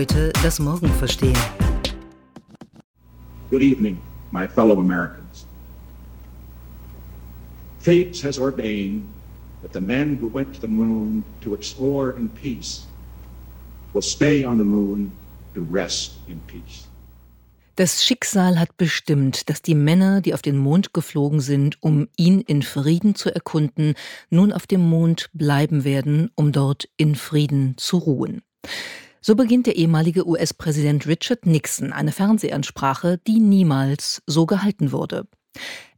Heute das Morgen verstehen. Good evening, my fellow Americans. Fate has ordained that the men who went to the moon to explore in peace will stay on the moon to rest in peace. Das Schicksal hat bestimmt, dass die Männer, die auf den Mond geflogen sind, um ihn in Frieden zu erkunden, nun auf dem Mond bleiben werden, um dort in Frieden zu ruhen. So beginnt der ehemalige US-Präsident Richard Nixon eine Fernsehansprache, die niemals so gehalten wurde.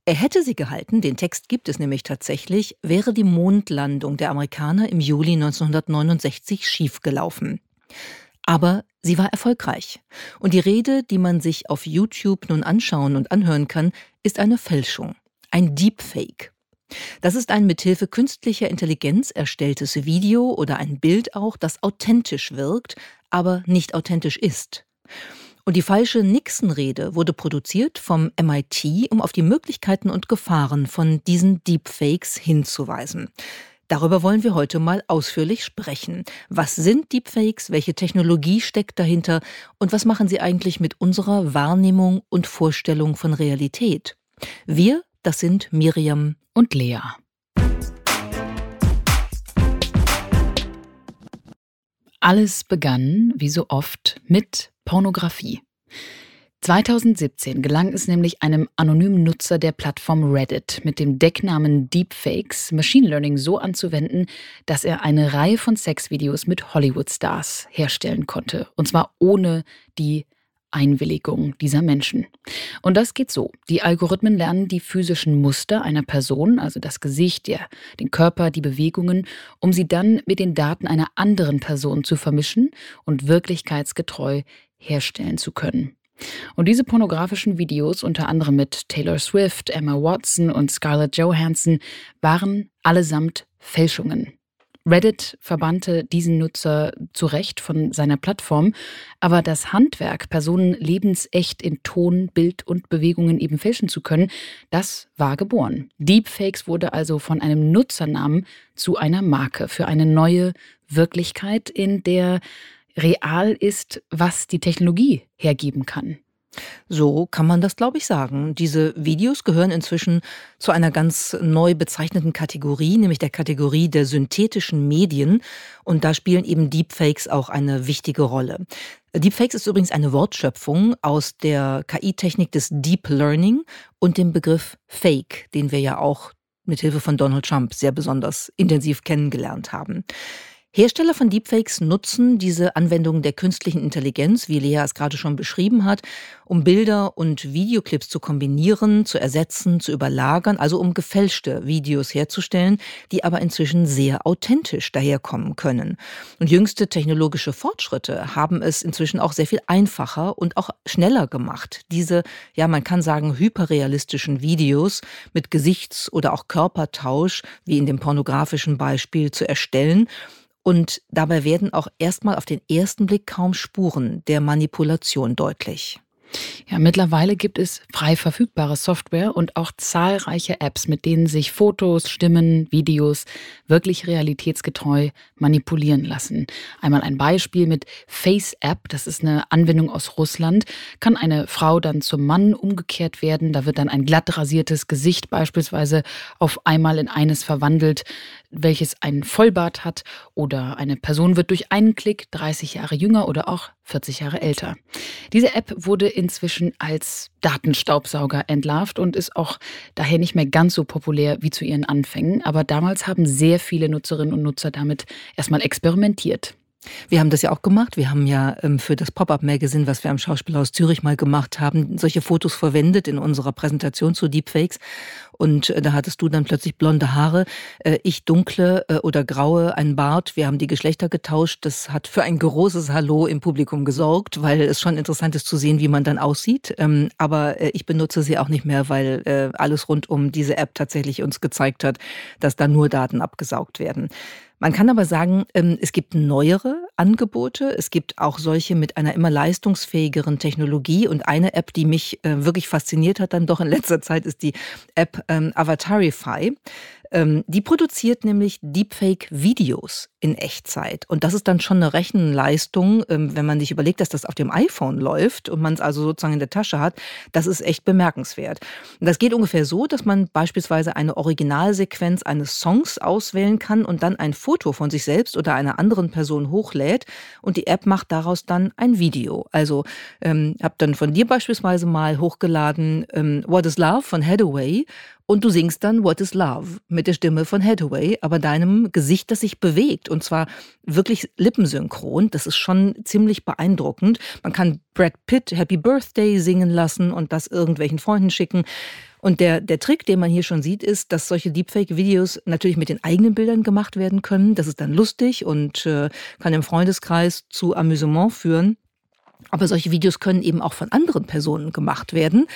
Er hätte sie gehalten, den Text gibt es nämlich tatsächlich, wäre die Mondlandung der Amerikaner im Juli 1969 schiefgelaufen. Aber sie war erfolgreich. Und die Rede, die man sich auf YouTube nun anschauen und anhören kann, ist eine Fälschung, ein Deepfake. Das ist ein mithilfe künstlicher Intelligenz erstelltes Video oder ein Bild auch, das authentisch wirkt, aber nicht authentisch ist. Und die falsche Nixon-Rede wurde produziert vom MIT, um auf die Möglichkeiten und Gefahren von diesen Deepfakes hinzuweisen. Darüber wollen wir heute mal ausführlich sprechen. Was sind Deepfakes? Welche Technologie steckt dahinter? Und was machen sie eigentlich mit unserer Wahrnehmung und Vorstellung von Realität? Wir, das sind Miriam und Lea. Alles begann, wie so oft, mit Pornografie. 2017 gelang es nämlich einem anonymen Nutzer der Plattform Reddit mit dem Decknamen Deepfakes Machine Learning so anzuwenden, dass er eine Reihe von Sexvideos mit Hollywood-Stars herstellen konnte. Und zwar ohne die Einwilligung dieser Menschen. Und das geht so. Die Algorithmen lernen die physischen Muster einer Person, also das Gesicht, der, den Körper, die Bewegungen, um sie dann mit den Daten einer anderen Person zu vermischen und wirklichkeitsgetreu herstellen zu können. Und diese pornografischen Videos, unter anderem mit Taylor Swift, Emma Watson und Scarlett Johansson, waren allesamt Fälschungen. Reddit verbannte diesen Nutzer zu Recht von seiner Plattform, aber das Handwerk, Personen lebensecht in Ton, Bild und Bewegungen eben fälschen zu können, das war geboren. Deepfakes wurde also von einem Nutzernamen zu einer Marke für eine neue Wirklichkeit, in der real ist, was die Technologie hergeben kann. So kann man das, glaube ich, sagen. Diese Videos gehören inzwischen zu einer ganz neu bezeichneten Kategorie, nämlich der Kategorie der synthetischen Medien. Und da spielen eben Deepfakes auch eine wichtige Rolle. Deepfakes ist übrigens eine Wortschöpfung aus der KI-Technik des Deep Learning und dem Begriff Fake, den wir ja auch mit Hilfe von Donald Trump sehr besonders intensiv kennengelernt haben. Hersteller von Deepfakes nutzen diese Anwendung der künstlichen Intelligenz, wie Lea es gerade schon beschrieben hat, um Bilder und Videoclips zu kombinieren, zu ersetzen, zu überlagern, also um gefälschte Videos herzustellen, die aber inzwischen sehr authentisch daherkommen können. Und jüngste technologische Fortschritte haben es inzwischen auch sehr viel einfacher und auch schneller gemacht, diese, ja, man kann sagen, hyperrealistischen Videos mit Gesichts- oder auch Körpertausch, wie in dem pornografischen Beispiel, zu erstellen und dabei werden auch erstmal auf den ersten Blick kaum Spuren der Manipulation deutlich. Ja, mittlerweile gibt es frei verfügbare Software und auch zahlreiche Apps, mit denen sich Fotos, Stimmen, Videos wirklich realitätsgetreu manipulieren lassen. Einmal ein Beispiel mit Face App, das ist eine Anwendung aus Russland, kann eine Frau dann zum Mann umgekehrt werden, da wird dann ein glatt rasiertes Gesicht beispielsweise auf einmal in eines verwandelt, welches einen Vollbart hat oder eine Person wird durch einen Klick 30 Jahre jünger oder auch 40 Jahre älter. Diese App wurde inzwischen als Datenstaubsauger entlarvt und ist auch daher nicht mehr ganz so populär wie zu ihren Anfängen. Aber damals haben sehr viele Nutzerinnen und Nutzer damit erstmal experimentiert. Wir haben das ja auch gemacht. Wir haben ja ähm, für das Pop-Up-Magazin, was wir am Schauspielhaus Zürich mal gemacht haben, solche Fotos verwendet in unserer Präsentation zu Deepfakes. Und äh, da hattest du dann plötzlich blonde Haare, äh, ich dunkle äh, oder graue, ein Bart. Wir haben die Geschlechter getauscht. Das hat für ein großes Hallo im Publikum gesorgt, weil es schon interessant ist zu sehen, wie man dann aussieht. Ähm, aber ich benutze sie auch nicht mehr, weil alles rund um diese App tatsächlich uns gezeigt hat, dass da nur Daten abgesaugt werden. Man kann aber sagen, ähm, es gibt neuere Angebote. Es gibt auch solche mit einer immer leistungsfähigeren Technologie. Und eine App, die mich äh, wirklich fasziniert hat, dann doch in letzter Zeit, ist die App ähm, Avatarify. Ähm, die produziert nämlich Deepfake-Videos in Echtzeit. Und das ist dann schon eine Rechenleistung, ähm, wenn man sich überlegt, dass das auf dem iPhone läuft und man es also sozusagen in der Tasche hat. Das ist echt bemerkenswert. Das geht ungefähr so, dass man beispielsweise eine Originalsequenz eines Songs auswählen kann und dann ein Foto von sich selbst oder einer anderen Person hochlädt und die App macht daraus dann ein Video. Also ähm, habe dann von dir beispielsweise mal hochgeladen ähm, What is Love von Hathaway und du singst dann What is Love mit der Stimme von Hathaway, aber deinem Gesicht, das sich bewegt und zwar wirklich lippensynchron. Das ist schon ziemlich beeindruckend. Man kann Brad Pitt Happy Birthday singen lassen und das irgendwelchen Freunden schicken. Und der, der Trick, den man hier schon sieht, ist, dass solche Deepfake-Videos natürlich mit den eigenen Bildern gemacht werden können. Das ist dann lustig und äh, kann im Freundeskreis zu Amüsement führen. Aber solche Videos können eben auch von anderen Personen gemacht werden.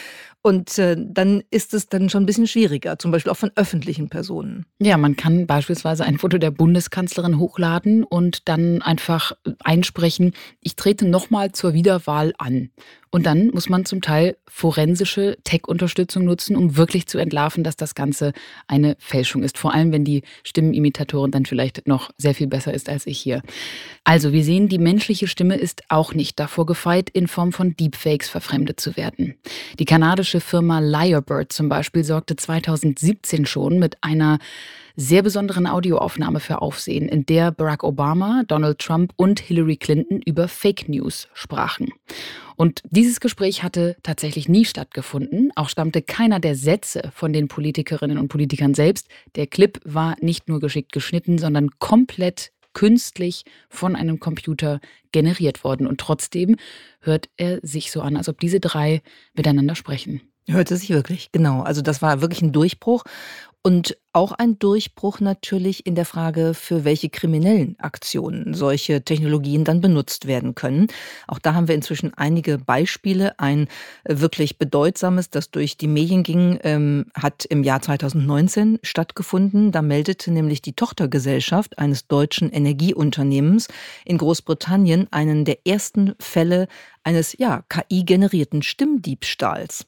Und äh, dann ist es dann schon ein bisschen schwieriger, zum Beispiel auch von öffentlichen Personen. Ja, man kann beispielsweise ein Foto der Bundeskanzlerin hochladen und dann einfach einsprechen, ich trete nochmal zur Wiederwahl an. Und dann muss man zum Teil forensische Tech-Unterstützung nutzen, um wirklich zu entlarven, dass das Ganze eine Fälschung ist. Vor allem, wenn die Stimmenimitatorin dann vielleicht noch sehr viel besser ist als ich hier. Also, wir sehen, die menschliche Stimme ist auch nicht davor gefeit, in Form von Deepfakes verfremdet zu werden. Die kanadische Firma Lyrebird zum Beispiel sorgte 2017 schon mit einer sehr besonderen Audioaufnahme für Aufsehen, in der Barack Obama, Donald Trump und Hillary Clinton über Fake News sprachen. Und dieses Gespräch hatte tatsächlich nie stattgefunden. Auch stammte keiner der Sätze von den Politikerinnen und Politikern selbst. Der Clip war nicht nur geschickt geschnitten, sondern komplett künstlich von einem Computer generiert worden. Und trotzdem hört er sich so an, als ob diese drei miteinander sprechen. Hörte sich wirklich, genau. Also das war wirklich ein Durchbruch. Und auch ein Durchbruch natürlich in der Frage, für welche kriminellen Aktionen solche Technologien dann benutzt werden können. Auch da haben wir inzwischen einige Beispiele. Ein wirklich bedeutsames, das durch die Medien ging, ähm, hat im Jahr 2019 stattgefunden. Da meldete nämlich die Tochtergesellschaft eines deutschen Energieunternehmens in Großbritannien einen der ersten Fälle eines ja, KI-generierten Stimmdiebstahls.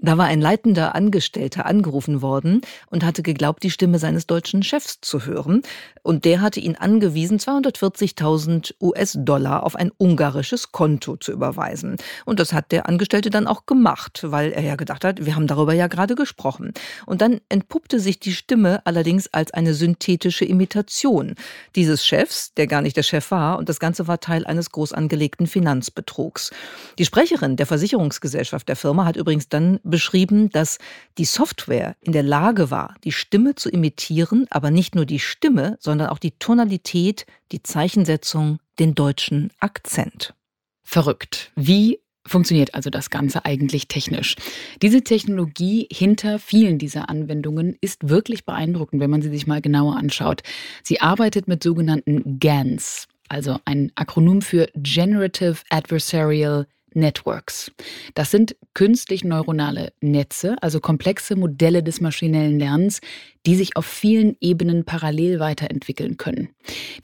Da war ein leitender Angestellter angerufen worden und hatte geglaubt, die Stimme seines deutschen Chefs zu hören. Und der hatte ihn angewiesen, 240.000 US-Dollar auf ein ungarisches Konto zu überweisen. Und das hat der Angestellte dann auch gemacht, weil er ja gedacht hat, wir haben darüber ja gerade gesprochen. Und dann entpuppte sich die Stimme allerdings als eine synthetische Imitation dieses Chefs, der gar nicht der Chef war. Und das Ganze war Teil eines groß angelegten Finanzbetrugs. Die Sprecherin der Versicherungsgesellschaft der Firma hat übrigens dann beschrieben, dass die Software in der Lage war, die Stimme zu imitieren, aber nicht nur die Stimme, sondern auch die Tonalität, die Zeichensetzung, den deutschen Akzent. Verrückt. Wie funktioniert also das Ganze eigentlich technisch? Diese Technologie hinter vielen dieser Anwendungen ist wirklich beeindruckend, wenn man sie sich mal genauer anschaut. Sie arbeitet mit sogenannten GANs, also ein Akronym für Generative Adversarial Networks. Das sind künstlich neuronale Netze, also komplexe Modelle des maschinellen Lernens, die sich auf vielen Ebenen parallel weiterentwickeln können.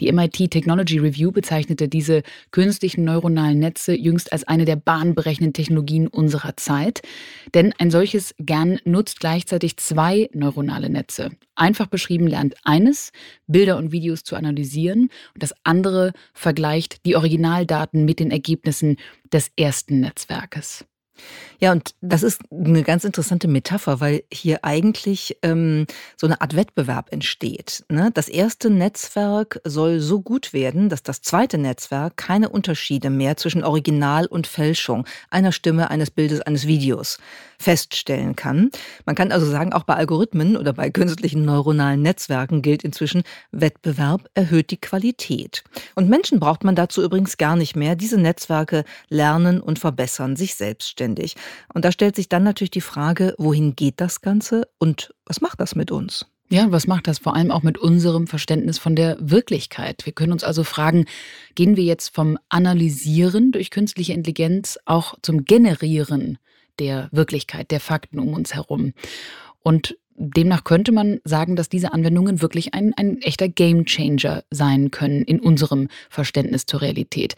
Die MIT Technology Review bezeichnete diese künstlichen neuronalen Netze jüngst als eine der bahnbrechenden Technologien unserer Zeit, denn ein solches GAN nutzt gleichzeitig zwei neuronale Netze. Einfach beschrieben lernt eines, Bilder und Videos zu analysieren und das andere vergleicht die Originaldaten mit den Ergebnissen des ersten Netzwerkes. Ja, und das ist eine ganz interessante Metapher, weil hier eigentlich ähm, so eine Art Wettbewerb entsteht. Ne? Das erste Netzwerk soll so gut werden, dass das zweite Netzwerk keine Unterschiede mehr zwischen Original und Fälschung einer Stimme, eines Bildes, eines Videos feststellen kann. Man kann also sagen, auch bei Algorithmen oder bei künstlichen neuronalen Netzwerken gilt inzwischen, Wettbewerb erhöht die Qualität. Und Menschen braucht man dazu übrigens gar nicht mehr. Diese Netzwerke lernen und verbessern sich selbstständig. Und da stellt sich dann natürlich die Frage, wohin geht das Ganze und was macht das mit uns? Ja, was macht das vor allem auch mit unserem Verständnis von der Wirklichkeit? Wir können uns also fragen, gehen wir jetzt vom Analysieren durch künstliche Intelligenz auch zum Generieren der Wirklichkeit, der Fakten um uns herum? Und demnach könnte man sagen, dass diese Anwendungen wirklich ein, ein echter Gamechanger sein können in unserem Verständnis zur Realität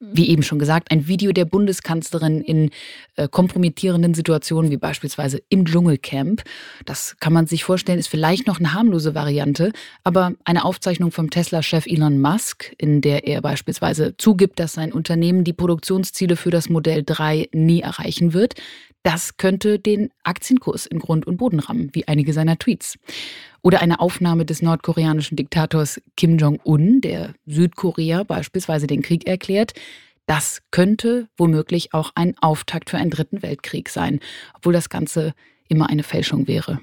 wie eben schon gesagt, ein Video der Bundeskanzlerin in äh, kompromittierenden Situationen, wie beispielsweise im Dschungelcamp. Das kann man sich vorstellen, ist vielleicht noch eine harmlose Variante, aber eine Aufzeichnung vom Tesla-Chef Elon Musk, in der er beispielsweise zugibt, dass sein Unternehmen die Produktionsziele für das Modell 3 nie erreichen wird, das könnte den Aktienkurs in Grund und Boden rammen, wie einige seiner Tweets. Oder eine Aufnahme des nordkoreanischen Diktators Kim Jong-un, der Südkorea beispielsweise den Krieg erklärt. Das könnte womöglich auch ein Auftakt für einen dritten Weltkrieg sein, obwohl das Ganze immer eine Fälschung wäre.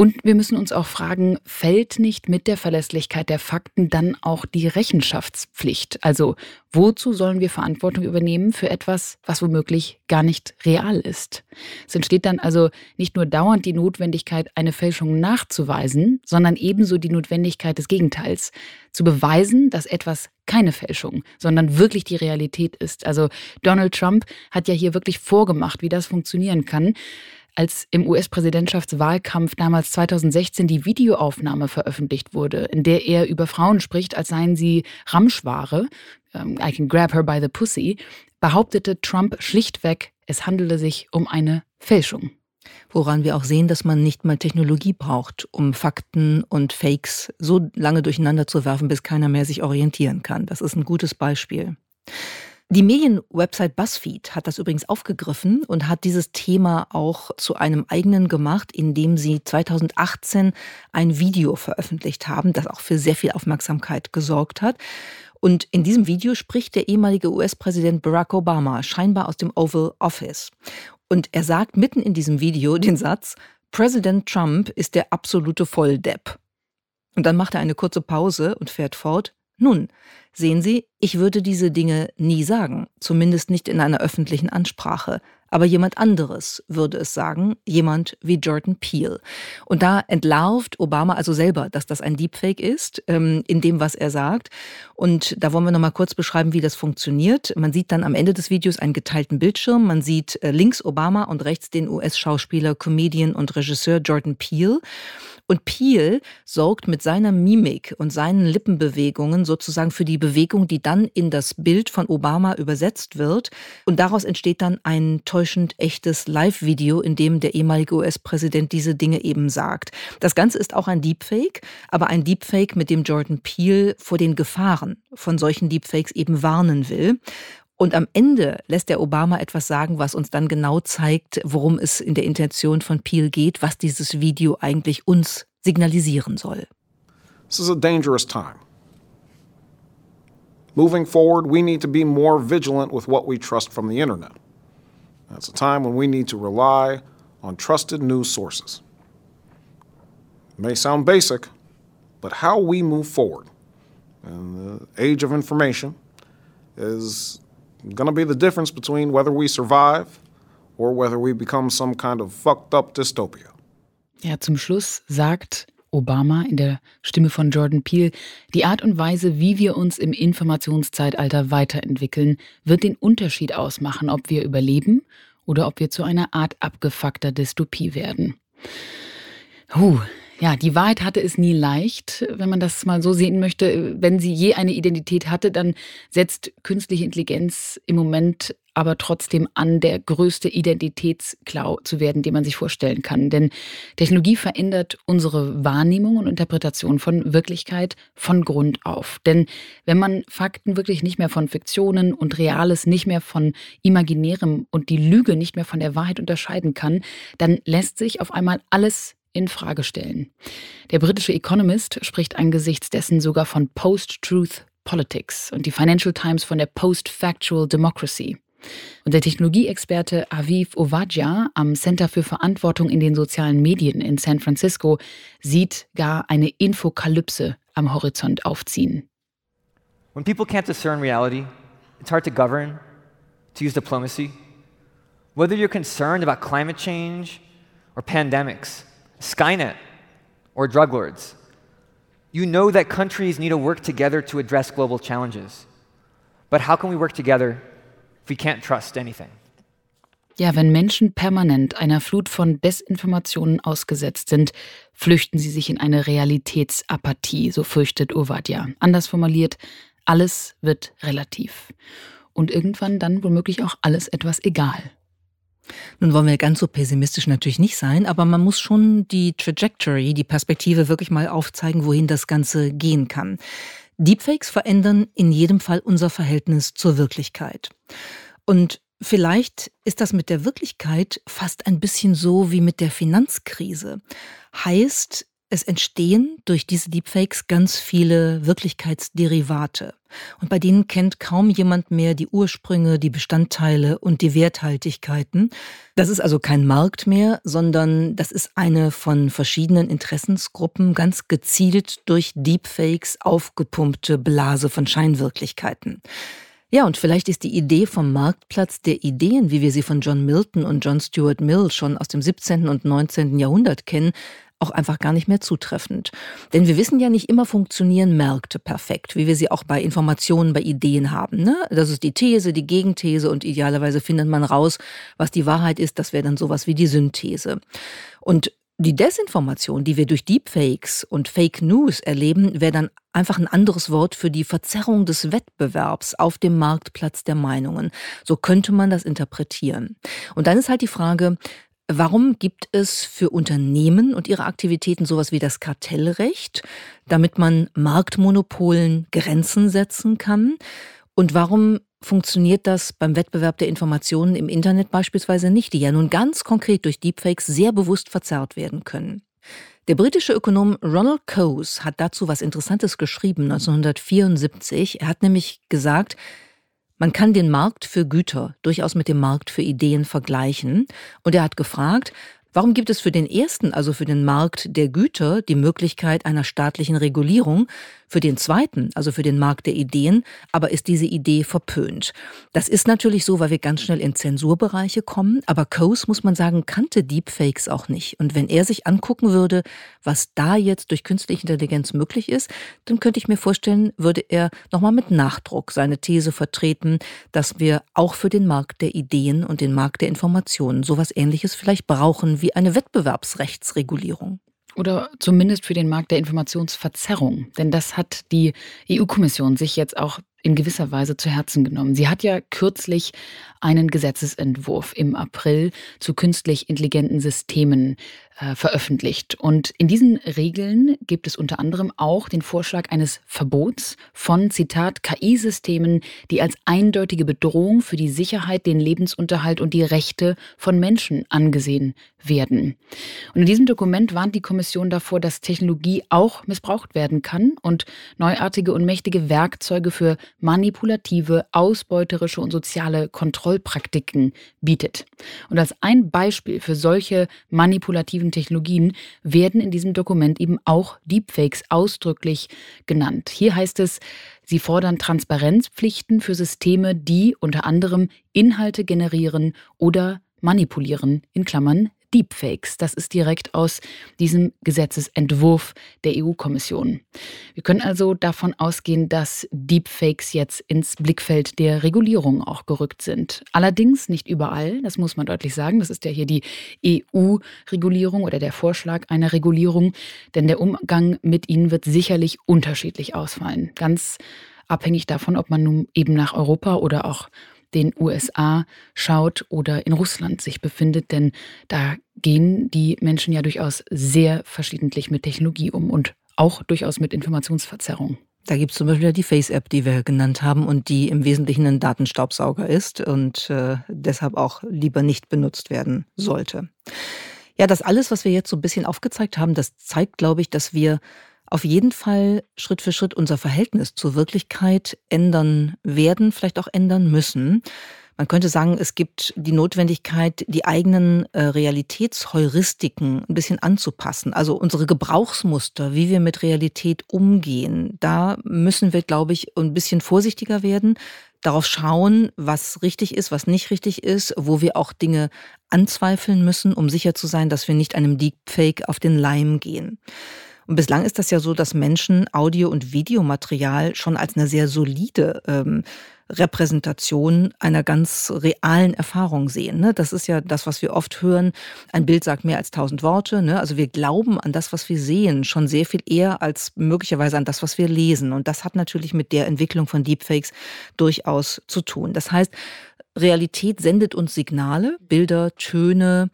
Und wir müssen uns auch fragen, fällt nicht mit der Verlässlichkeit der Fakten dann auch die Rechenschaftspflicht? Also wozu sollen wir Verantwortung übernehmen für etwas, was womöglich gar nicht real ist? Es entsteht dann also nicht nur dauernd die Notwendigkeit, eine Fälschung nachzuweisen, sondern ebenso die Notwendigkeit des Gegenteils. Zu beweisen, dass etwas keine Fälschung, sondern wirklich die Realität ist. Also Donald Trump hat ja hier wirklich vorgemacht, wie das funktionieren kann als im US-Präsidentschaftswahlkampf damals 2016 die Videoaufnahme veröffentlicht wurde, in der er über Frauen spricht, als seien sie Ramschware, ähm, I can grab her by the pussy, behauptete Trump schlichtweg, es handele sich um eine Fälschung. Woran wir auch sehen, dass man nicht mal Technologie braucht, um Fakten und Fakes so lange durcheinander zu werfen, bis keiner mehr sich orientieren kann. Das ist ein gutes Beispiel. Die Medienwebsite BuzzFeed hat das übrigens aufgegriffen und hat dieses Thema auch zu einem eigenen gemacht, indem sie 2018 ein Video veröffentlicht haben, das auch für sehr viel Aufmerksamkeit gesorgt hat. Und in diesem Video spricht der ehemalige US-Präsident Barack Obama scheinbar aus dem Oval Office. Und er sagt mitten in diesem Video den Satz, Präsident Trump ist der absolute Volldepp. Und dann macht er eine kurze Pause und fährt fort, nun, sehen Sie, ich würde diese Dinge nie sagen, zumindest nicht in einer öffentlichen Ansprache. Aber jemand anderes würde es sagen, jemand wie Jordan Peele. Und da entlarvt Obama also selber, dass das ein Deepfake ist, ähm, in dem, was er sagt. Und da wollen wir nochmal kurz beschreiben, wie das funktioniert. Man sieht dann am Ende des Videos einen geteilten Bildschirm. Man sieht äh, links Obama und rechts den US-Schauspieler, Comedian und Regisseur Jordan Peele. Und Peel sorgt mit seiner Mimik und seinen Lippenbewegungen sozusagen für die Bewegung, die dann in das Bild von Obama übersetzt wird. Und daraus entsteht dann ein täuschend echtes Live-Video, in dem der ehemalige US-Präsident diese Dinge eben sagt. Das Ganze ist auch ein Deepfake, aber ein Deepfake, mit dem Jordan Peel vor den Gefahren von solchen Deepfakes eben warnen will. Und am Ende lässt der Obama etwas sagen, was uns dann genau zeigt, worum es in der Intention von Peel geht, was dieses Video eigentlich uns signalisieren soll. This is a dangerous time. Moving forward, we need to be more vigilant with what we trust from the internet. That's a time when we need to rely on trusted news sources. It may sound basic, but how we move forward in the age of information is going to be the difference between whether we survive or whether we become some kind of fucked up dystopia. Ja, zum Schluss sagt Obama in der Stimme von Jordan Peele, die Art und Weise, wie wir uns im Informationszeitalter weiterentwickeln, wird den Unterschied ausmachen, ob wir überleben oder ob wir zu einer Art abgefuckter Dystopie werden. Huh, ja, die Wahrheit hatte es nie leicht, wenn man das mal so sehen möchte. Wenn sie je eine Identität hatte, dann setzt künstliche Intelligenz im Moment aber trotzdem an, der größte Identitätsklau zu werden, den man sich vorstellen kann. Denn Technologie verändert unsere Wahrnehmung und Interpretation von Wirklichkeit von Grund auf. Denn wenn man Fakten wirklich nicht mehr von Fiktionen und Reales nicht mehr von Imaginärem und die Lüge nicht mehr von der Wahrheit unterscheiden kann, dann lässt sich auf einmal alles in Frage stellen. Der britische Economist spricht angesichts dessen sogar von Post-Truth Politics und die Financial Times von der Post-Factual Democracy. Und der Technologieexperte Aviv Ovadia am Center für Verantwortung in den sozialen Medien in San Francisco sieht gar eine Infokalypse am Horizont aufziehen. When people can't discern reality, it's hard to govern, to use diplomacy. Whether you're concerned about climate change or pandemics, Skynet, or drug lords. You know that countries need to work together to address global challenges. But how can we work together we can't trust anything? Ja, wenn Menschen permanent einer Flut von Desinformationen ausgesetzt sind, flüchten sie sich in eine Realitätsapathie, so fürchtet Ovadia. Anders formuliert, alles wird relativ. Und irgendwann dann womöglich auch alles etwas egal. Nun wollen wir ganz so pessimistisch natürlich nicht sein, aber man muss schon die Trajectory, die Perspektive wirklich mal aufzeigen, wohin das Ganze gehen kann. Deepfakes verändern in jedem Fall unser Verhältnis zur Wirklichkeit. Und Vielleicht ist das mit der Wirklichkeit fast ein bisschen so wie mit der Finanzkrise. Heißt, es entstehen durch diese Deepfakes ganz viele Wirklichkeitsderivate. Und bei denen kennt kaum jemand mehr die Ursprünge, die Bestandteile und die Werthaltigkeiten. Das ist also kein Markt mehr, sondern das ist eine von verschiedenen Interessensgruppen ganz gezielt durch Deepfakes aufgepumpte Blase von Scheinwirklichkeiten. Ja, und vielleicht ist die Idee vom Marktplatz der Ideen, wie wir sie von John Milton und John Stuart Mill schon aus dem 17. und 19. Jahrhundert kennen, auch einfach gar nicht mehr zutreffend. Denn wir wissen ja nicht immer funktionieren Märkte perfekt, wie wir sie auch bei Informationen, bei Ideen haben. Ne? Das ist die These, die Gegenthese und idealerweise findet man raus, was die Wahrheit ist. Das wäre dann sowas wie die Synthese. Und die Desinformation, die wir durch Deepfakes und Fake News erleben, wäre dann einfach ein anderes Wort für die Verzerrung des Wettbewerbs auf dem Marktplatz der Meinungen. So könnte man das interpretieren. Und dann ist halt die Frage, Warum gibt es für Unternehmen und ihre Aktivitäten sowas wie das Kartellrecht, damit man Marktmonopolen Grenzen setzen kann? Und warum funktioniert das beim Wettbewerb der Informationen im Internet beispielsweise nicht, die ja nun ganz konkret durch Deepfakes sehr bewusst verzerrt werden können. Der britische Ökonom Ronald Coase hat dazu was Interessantes geschrieben 1974. Er hat nämlich gesagt, man kann den Markt für Güter durchaus mit dem Markt für Ideen vergleichen. Und er hat gefragt, Warum gibt es für den ersten, also für den Markt der Güter, die Möglichkeit einer staatlichen Regulierung, für den zweiten, also für den Markt der Ideen, aber ist diese Idee verpönt? Das ist natürlich so, weil wir ganz schnell in Zensurbereiche kommen, aber Coase, muss man sagen, kannte Deepfakes auch nicht. Und wenn er sich angucken würde, was da jetzt durch künstliche Intelligenz möglich ist, dann könnte ich mir vorstellen, würde er nochmal mit Nachdruck seine These vertreten, dass wir auch für den Markt der Ideen und den Markt der Informationen sowas ähnliches vielleicht brauchen wie eine Wettbewerbsrechtsregulierung. Oder zumindest für den Markt der Informationsverzerrung. Denn das hat die EU-Kommission sich jetzt auch in gewisser Weise zu Herzen genommen. Sie hat ja kürzlich einen Gesetzesentwurf im April zu künstlich intelligenten Systemen veröffentlicht. Und in diesen Regeln gibt es unter anderem auch den Vorschlag eines Verbots von, Zitat, KI-Systemen, die als eindeutige Bedrohung für die Sicherheit, den Lebensunterhalt und die Rechte von Menschen angesehen werden. Und in diesem Dokument warnt die Kommission davor, dass Technologie auch missbraucht werden kann und neuartige und mächtige Werkzeuge für manipulative, ausbeuterische und soziale Kontrollpraktiken bietet. Und als ein Beispiel für solche manipulativen Technologien werden in diesem Dokument eben auch Deepfakes ausdrücklich genannt. Hier heißt es, Sie fordern Transparenzpflichten für Systeme, die unter anderem Inhalte generieren oder manipulieren, in Klammern Deepfakes. Das ist direkt aus diesem Gesetzesentwurf der EU-Kommission. Wir können also davon ausgehen, dass Deepfakes jetzt ins Blickfeld der Regulierung auch gerückt sind. Allerdings nicht überall, das muss man deutlich sagen. Das ist ja hier die EU-Regulierung oder der Vorschlag einer Regulierung, denn der Umgang mit ihnen wird sicherlich unterschiedlich ausfallen. Ganz abhängig davon, ob man nun eben nach Europa oder auch den USA schaut oder in Russland sich befindet, denn da gehen die Menschen ja durchaus sehr verschiedentlich mit Technologie um und auch durchaus mit Informationsverzerrung. Da gibt es zum Beispiel die Face-App, die wir genannt haben und die im Wesentlichen ein Datenstaubsauger ist und äh, deshalb auch lieber nicht benutzt werden sollte. Ja, das alles, was wir jetzt so ein bisschen aufgezeigt haben, das zeigt, glaube ich, dass wir auf jeden Fall Schritt für Schritt unser Verhältnis zur Wirklichkeit ändern werden, vielleicht auch ändern müssen. Man könnte sagen, es gibt die Notwendigkeit, die eigenen äh, Realitätsheuristiken ein bisschen anzupassen. Also unsere Gebrauchsmuster, wie wir mit Realität umgehen. Da müssen wir, glaube ich, ein bisschen vorsichtiger werden, darauf schauen, was richtig ist, was nicht richtig ist, wo wir auch Dinge anzweifeln müssen, um sicher zu sein, dass wir nicht einem Deepfake auf den Leim gehen. Und bislang ist das ja so, dass Menschen Audio- und Videomaterial schon als eine sehr solide ähm, Repräsentation einer ganz realen Erfahrung sehen. Ne? Das ist ja das, was wir oft hören. Ein Bild sagt mehr als tausend Worte. Ne? Also wir glauben an das, was wir sehen, schon sehr viel eher als möglicherweise an das, was wir lesen. Und das hat natürlich mit der Entwicklung von Deepfakes durchaus zu tun. Das heißt, Realität sendet uns Signale, Bilder, Töne,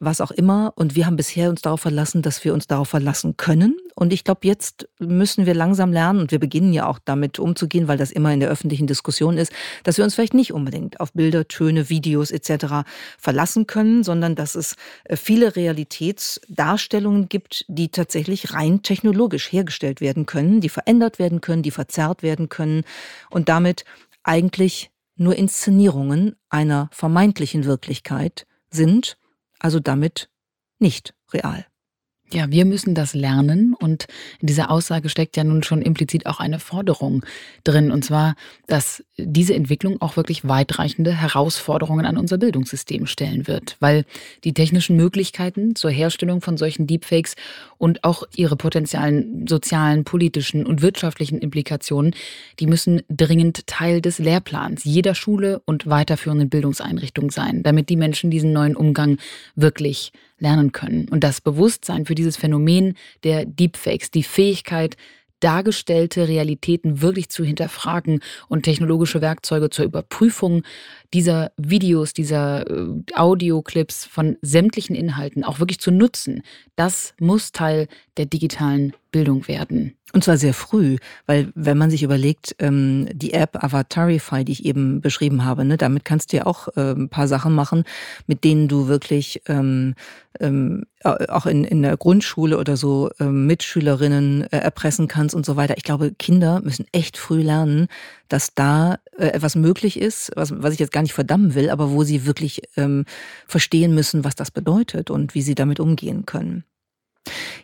was auch immer. Und wir haben bisher uns darauf verlassen, dass wir uns darauf verlassen können. Und ich glaube, jetzt müssen wir langsam lernen, und wir beginnen ja auch damit umzugehen, weil das immer in der öffentlichen Diskussion ist, dass wir uns vielleicht nicht unbedingt auf Bilder, Töne, Videos etc. verlassen können, sondern dass es äh, viele Realitätsdarstellungen gibt, die tatsächlich rein technologisch hergestellt werden können, die verändert werden können, die verzerrt werden können und damit eigentlich nur Inszenierungen einer vermeintlichen Wirklichkeit sind also damit nicht real. Ja, wir müssen das lernen und in dieser Aussage steckt ja nun schon implizit auch eine Forderung drin, und zwar, dass diese Entwicklung auch wirklich weitreichende Herausforderungen an unser Bildungssystem stellen wird, weil die technischen Möglichkeiten zur Herstellung von solchen Deepfakes und auch ihre potenziellen sozialen, politischen und wirtschaftlichen Implikationen, die müssen dringend Teil des Lehrplans jeder Schule und weiterführenden Bildungseinrichtung sein, damit die Menschen diesen neuen Umgang wirklich lernen können. Und das Bewusstsein für dieses Phänomen der Deepfakes, die Fähigkeit, dargestellte Realitäten wirklich zu hinterfragen und technologische Werkzeuge zur Überprüfung dieser Videos, dieser äh, Audioclips von sämtlichen Inhalten auch wirklich zu nutzen, das muss Teil der digitalen Bildung werden. Und zwar sehr früh, weil wenn man sich überlegt, ähm, die App Avatarify, die ich eben beschrieben habe, ne, damit kannst du ja auch ein paar Sachen machen, mit denen du wirklich ähm, ähm, auch in, der Grundschule oder so ähm, Mitschülerinnen äh, erpressen kannst und so weiter. Ich glaube, Kinder müssen echt früh lernen, dass da äh, etwas möglich ist, was, was ich jetzt gar nicht verdammen will, aber wo sie wirklich ähm, verstehen müssen, was das bedeutet und wie sie damit umgehen können.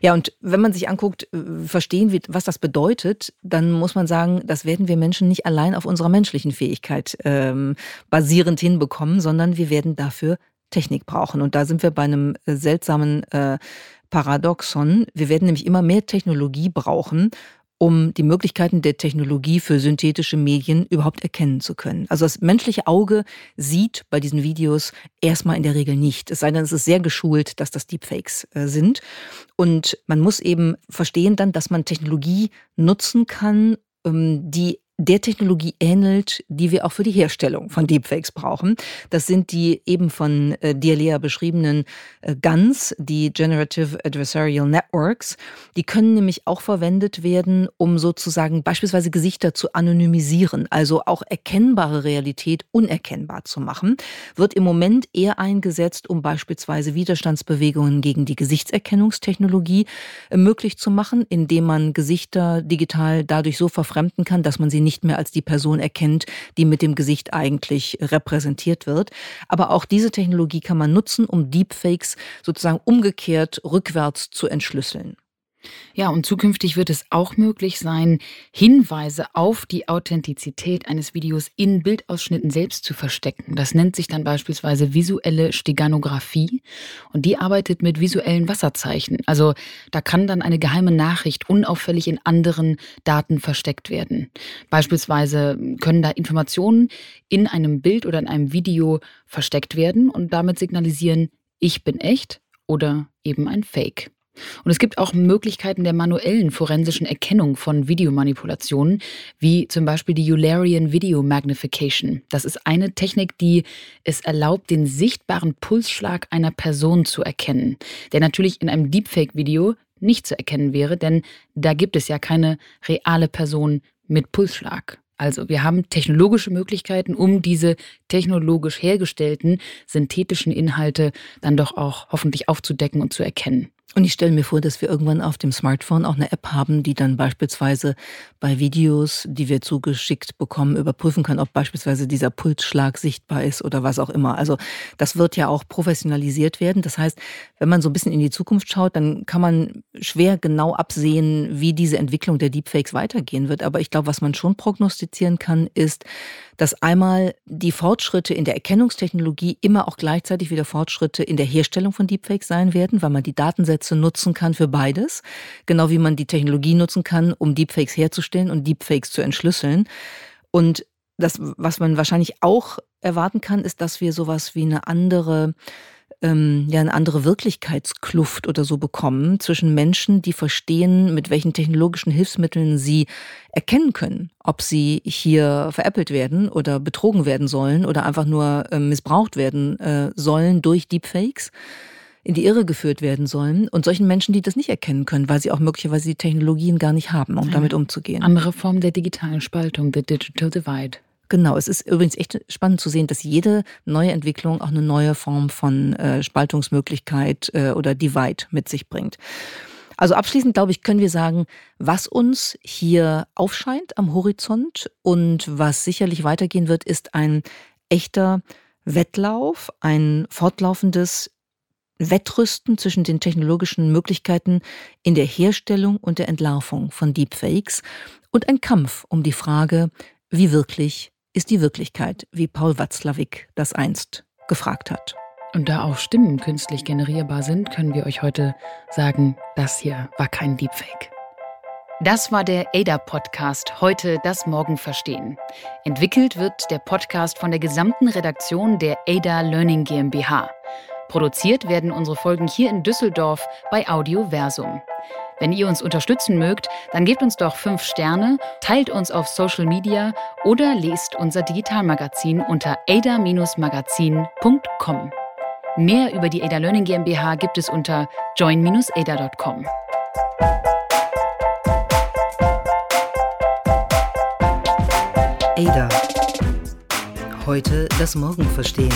Ja, und wenn man sich anguckt, äh, verstehen, wie, was das bedeutet, dann muss man sagen, das werden wir Menschen nicht allein auf unserer menschlichen Fähigkeit ähm, basierend hinbekommen, sondern wir werden dafür Technik brauchen. Und da sind wir bei einem äh, seltsamen äh, Paradoxon. Wir werden nämlich immer mehr Technologie brauchen, um die Möglichkeiten der Technologie für synthetische Medien überhaupt erkennen zu können. Also das menschliche Auge sieht bei diesen Videos erstmal in der Regel nicht. Es sei denn, es ist sehr geschult, dass das Deepfakes äh, sind. Und man muss eben verstehen dann, dass man Technologie nutzen kann, ähm, die der Technologie ähnelt, die wir auch für die Herstellung von Deepfakes brauchen. Das sind die eben von äh, Dialea beschriebenen äh, GANs, die Generative Adversarial Networks. Die können nämlich auch verwendet werden, um sozusagen beispielsweise Gesichter zu anonymisieren, also auch erkennbare Realität unerkennbar zu machen. Wird im Moment eher eingesetzt, um beispielsweise Widerstandsbewegungen gegen die Gesichtserkennungstechnologie äh, möglich zu machen, indem man Gesichter digital dadurch so verfremden kann, dass man sie nicht mehr als die Person erkennt, die mit dem Gesicht eigentlich repräsentiert wird. Aber auch diese Technologie kann man nutzen, um Deepfakes sozusagen umgekehrt rückwärts zu entschlüsseln. Ja, und zukünftig wird es auch möglich sein, Hinweise auf die Authentizität eines Videos in Bildausschnitten selbst zu verstecken. Das nennt sich dann beispielsweise visuelle Steganographie und die arbeitet mit visuellen Wasserzeichen. Also da kann dann eine geheime Nachricht unauffällig in anderen Daten versteckt werden. Beispielsweise können da Informationen in einem Bild oder in einem Video versteckt werden und damit signalisieren, ich bin echt oder eben ein Fake. Und es gibt auch Möglichkeiten der manuellen forensischen Erkennung von Videomanipulationen, wie zum Beispiel die Eulerian Video Magnification. Das ist eine Technik, die es erlaubt, den sichtbaren Pulsschlag einer Person zu erkennen, der natürlich in einem Deepfake-Video nicht zu erkennen wäre, denn da gibt es ja keine reale Person mit Pulsschlag. Also wir haben technologische Möglichkeiten, um diese technologisch hergestellten synthetischen Inhalte dann doch auch hoffentlich aufzudecken und zu erkennen. Und ich stelle mir vor, dass wir irgendwann auf dem Smartphone auch eine App haben, die dann beispielsweise bei Videos, die wir zugeschickt bekommen, überprüfen kann, ob beispielsweise dieser Pulsschlag sichtbar ist oder was auch immer. Also das wird ja auch professionalisiert werden. Das heißt, wenn man so ein bisschen in die Zukunft schaut, dann kann man schwer genau absehen, wie diese Entwicklung der Deepfakes weitergehen wird. Aber ich glaube, was man schon prognostizieren kann, ist, dass einmal die Fortschritte in der Erkennungstechnologie immer auch gleichzeitig wieder Fortschritte in der Herstellung von Deepfakes sein werden, weil man die Datensätze nutzen kann für beides, genau wie man die Technologie nutzen kann, um Deepfakes herzustellen und Deepfakes zu entschlüsseln. Und das, was man wahrscheinlich auch erwarten kann, ist, dass wir sowas wie eine andere ähm, ja eine andere Wirklichkeitskluft oder so bekommen zwischen Menschen, die verstehen, mit welchen technologischen Hilfsmitteln sie erkennen können, ob sie hier veräppelt werden oder betrogen werden sollen oder einfach nur äh, missbraucht werden äh, sollen durch Deepfakes in die Irre geführt werden sollen und solchen Menschen, die das nicht erkennen können, weil sie auch möglicherweise die Technologien gar nicht haben, um damit umzugehen. Andere Form der digitalen Spaltung, the digital divide. Genau, es ist übrigens echt spannend zu sehen, dass jede neue Entwicklung auch eine neue Form von äh, Spaltungsmöglichkeit äh, oder Divide mit sich bringt. Also abschließend, glaube ich, können wir sagen, was uns hier aufscheint am Horizont und was sicherlich weitergehen wird, ist ein echter Wettlauf, ein fortlaufendes Wettrüsten zwischen den technologischen Möglichkeiten in der Herstellung und der Entlarvung von Deepfakes und ein Kampf um die Frage, wie wirklich ist die Wirklichkeit, wie Paul Watzlawick das einst gefragt hat. Und da auch Stimmen künstlich generierbar sind, können wir euch heute sagen, das hier war kein Deepfake. Das war der ADA-Podcast, heute das Morgen verstehen. Entwickelt wird der Podcast von der gesamten Redaktion der ADA Learning GmbH. Produziert werden unsere Folgen hier in Düsseldorf bei Audioversum. Wenn ihr uns unterstützen mögt, dann gebt uns doch fünf Sterne, teilt uns auf Social Media oder lest unser Digitalmagazin unter ada-magazin.com. Mehr über die Ada Learning GmbH gibt es unter join-ada.com. Ada. Heute das Morgen verstehen.